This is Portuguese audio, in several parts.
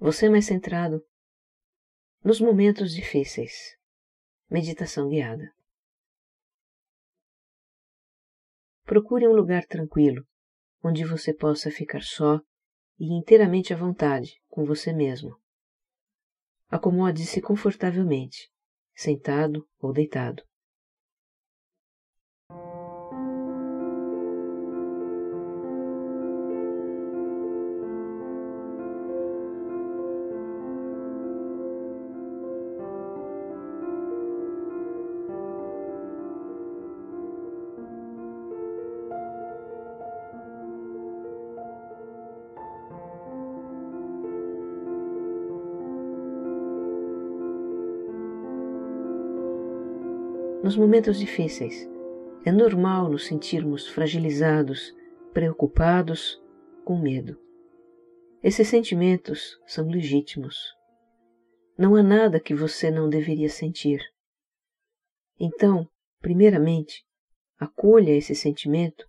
Você mais centrado nos momentos difíceis. Meditação guiada. Procure um lugar tranquilo, onde você possa ficar só e inteiramente à vontade com você mesmo. Acomode-se confortavelmente, sentado ou deitado. Nos momentos difíceis, é normal nos sentirmos fragilizados, preocupados, com medo. Esses sentimentos são legítimos. Não há nada que você não deveria sentir. Então, primeiramente, acolha esse sentimento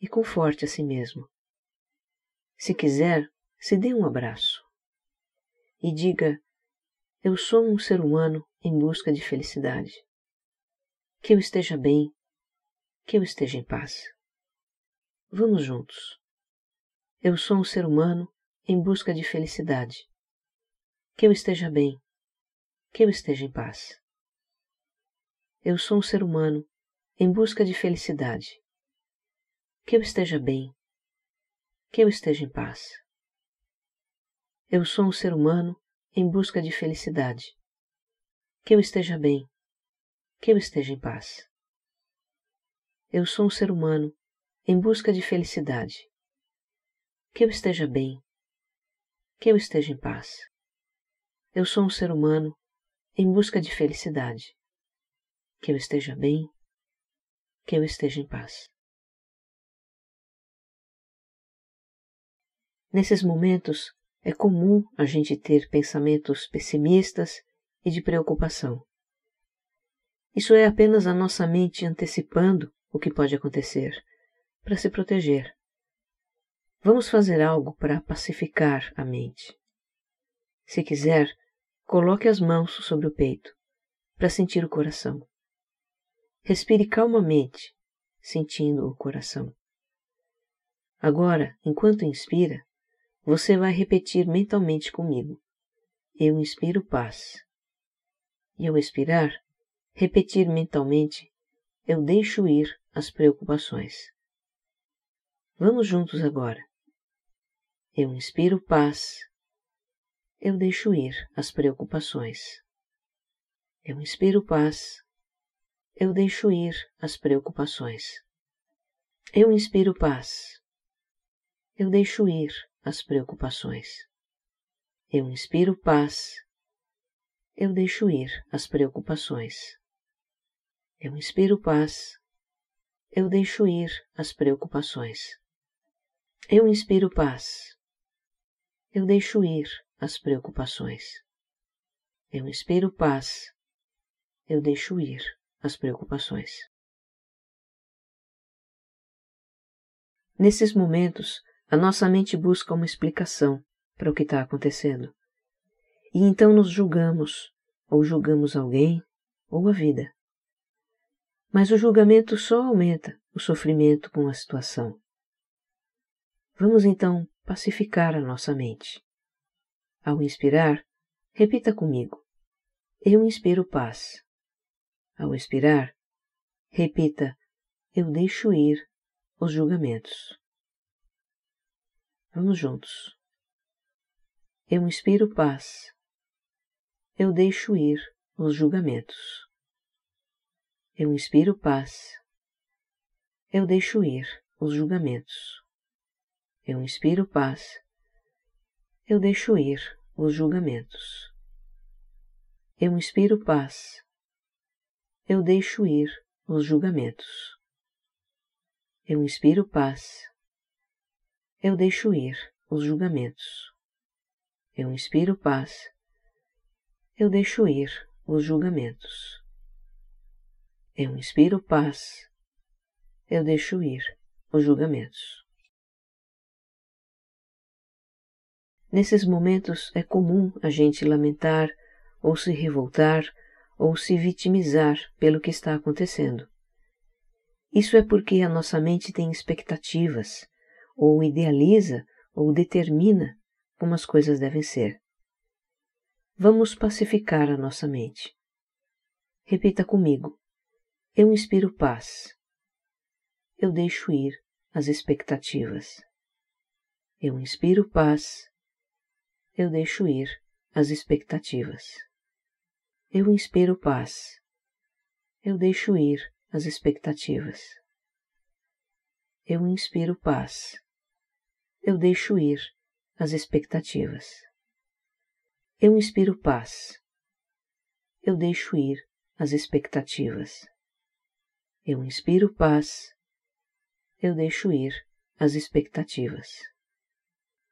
e conforte a si mesmo. Se quiser, se dê um abraço e diga: Eu sou um ser humano em busca de felicidade que eu esteja bem, que eu esteja em paz. Vamos juntos. Eu sou um ser humano em busca de felicidade. Que eu esteja bem, que eu esteja em paz. Eu sou um ser humano em busca de felicidade. Que eu esteja bem, que eu esteja em paz. Eu sou um ser humano em busca de felicidade. Que eu esteja bem, que eu esteja em paz. Eu sou um ser humano em busca de felicidade. Que eu esteja bem, que eu esteja em paz. Eu sou um ser humano em busca de felicidade. Que eu esteja bem, que eu esteja em paz. Nesses momentos é comum a gente ter pensamentos pessimistas e de preocupação. Isso é apenas a nossa mente antecipando o que pode acontecer, para se proteger. Vamos fazer algo para pacificar a mente. Se quiser, coloque as mãos sobre o peito, para sentir o coração. Respire calmamente, sentindo o coração. Agora, enquanto inspira, você vai repetir mentalmente comigo: Eu inspiro paz. E ao expirar, repetir mentalmente: Eu deixo ir as preocupações. Vamos juntos agora. Eu inspiro paz. Eu deixo ir as preocupações. Eu inspiro paz. Eu deixo ir as preocupações. Eu inspiro paz. Eu deixo ir as preocupações. Eu inspiro paz. Eu deixo ir as preocupações. Eu inspiro paz. Eu deixo ir as preocupações. Eu inspiro paz. Eu deixo ir as preocupações. Eu inspiro paz. Eu deixo ir as preocupações. Nesses momentos, a nossa mente busca uma explicação para o que está acontecendo. E então nos julgamos, ou julgamos alguém, ou a vida. Mas o julgamento só aumenta o sofrimento com a situação. Vamos então pacificar a nossa mente. Ao inspirar, repita comigo: Eu inspiro paz. Ao expirar, repita: Eu deixo ir os julgamentos. Vamos juntos. Eu inspiro paz. Eu deixo ir os julgamentos. Eu inspiro paz. Eu deixo ir os julgamentos. Eu inspiro paz. Eu deixo ir os julgamentos. Eu inspiro paz. Eu deixo ir os julgamentos. Eu inspiro paz. Eu deixo ir os julgamentos. Eu inspiro paz. Eu deixo ir os julgamentos. Eu inspiro paz. Eu deixo ir os julgamentos. Nesses momentos é comum a gente lamentar, ou se revoltar, ou se vitimizar pelo que está acontecendo. Isso é porque a nossa mente tem expectativas, ou idealiza ou determina como as coisas devem ser. Vamos pacificar a nossa mente. Repita comigo: Eu inspiro paz. Eu deixo ir as expectativas. Eu inspiro paz. Eu deixo ir as expectativas. Eu inspiro paz. Eu deixo ir as expectativas. Eu inspiro paz. Eu deixo ir as expectativas. Eu inspiro paz. Eu deixo ir as expectativas. Eu inspiro paz. Eu deixo ir as expectativas.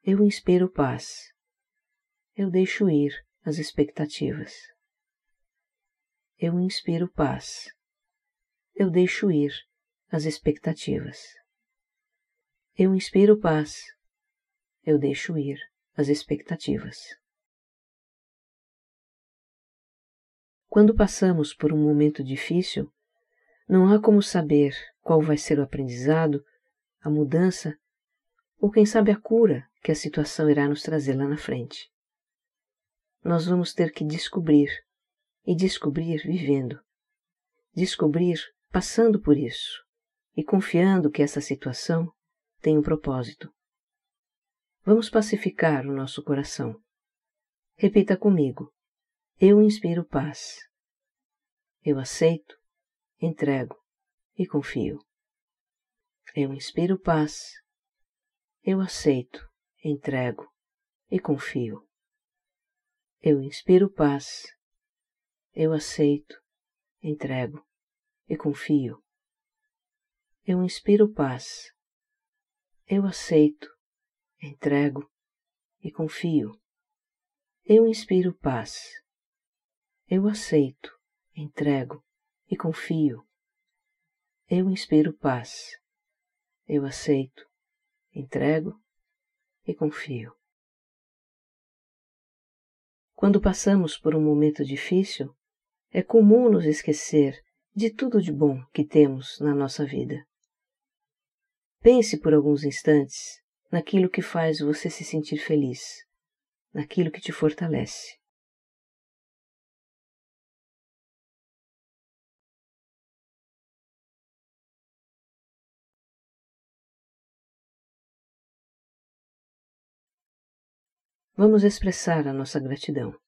Eu inspiro paz. Eu deixo ir as expectativas. Eu inspiro paz eu deixo ir as expectativas. Eu inspiro paz, eu deixo ir as expectativas. Quando passamos por um momento difícil, não há como saber qual vai ser o aprendizado, a mudança ou quem sabe a cura que a situação irá nos trazer lá na frente. Nós vamos ter que descobrir e descobrir vivendo. Descobrir passando por isso e confiando que essa situação tem um propósito. Vamos pacificar o nosso coração. Repita comigo: Eu inspiro paz. Eu aceito, entrego e confio. Eu inspiro paz. Eu aceito, entrego e confio. Eu inspiro paz. Eu aceito, entrego e confio. Eu inspiro paz. Eu aceito, entrego e confio. Eu inspiro paz. Eu aceito, entrego e confio. Eu inspiro paz. Eu aceito, entrego e confio. Quando passamos por um momento difícil, é comum nos esquecer de tudo de bom que temos na nossa vida. Pense por alguns instantes naquilo que faz você se sentir feliz, naquilo que te fortalece. Vamos expressar a nossa gratidão.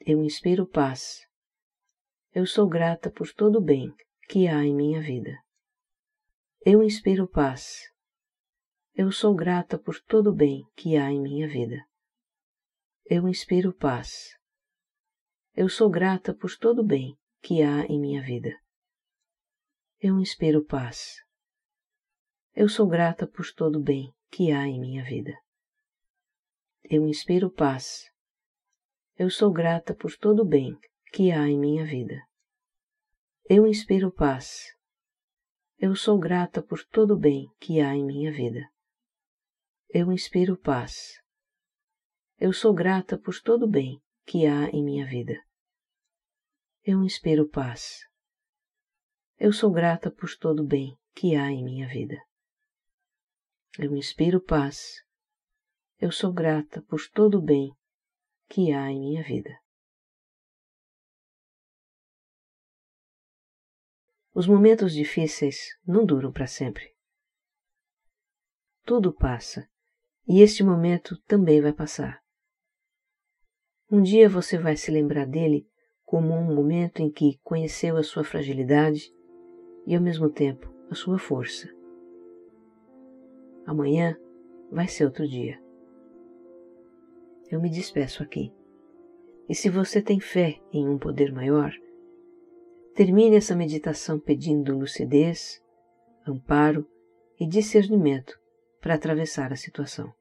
Eu inspiro paz eu sou grata por todo o bem que há em minha vida. Eu inspiro paz. Eu sou grata por todo o bem que há em minha vida. Eu inspiro paz. Eu sou grata por todo o bem que há em minha vida. Eu inspiro paz. Eu sou grata por todo o bem que há em minha vida. Eu inspiro paz. Eu sou grata por todo o bem que há em minha vida. Eu inspiro paz. Eu sou grata por todo o bem que há em minha vida. Eu inspiro paz. Eu sou grata por todo o bem que há em minha vida. Eu inspiro paz. Eu sou grata por todo o bem que há em minha vida. Eu inspiro paz. Eu sou grata por todo o bem que há em minha vida. Os momentos difíceis não duram para sempre. Tudo passa e este momento também vai passar. Um dia você vai se lembrar dele como um momento em que conheceu a sua fragilidade e ao mesmo tempo a sua força. Amanhã vai ser outro dia. Eu me despeço aqui. E se você tem fé em um poder maior, Termine essa meditação pedindo lucidez, amparo e discernimento para atravessar a situação.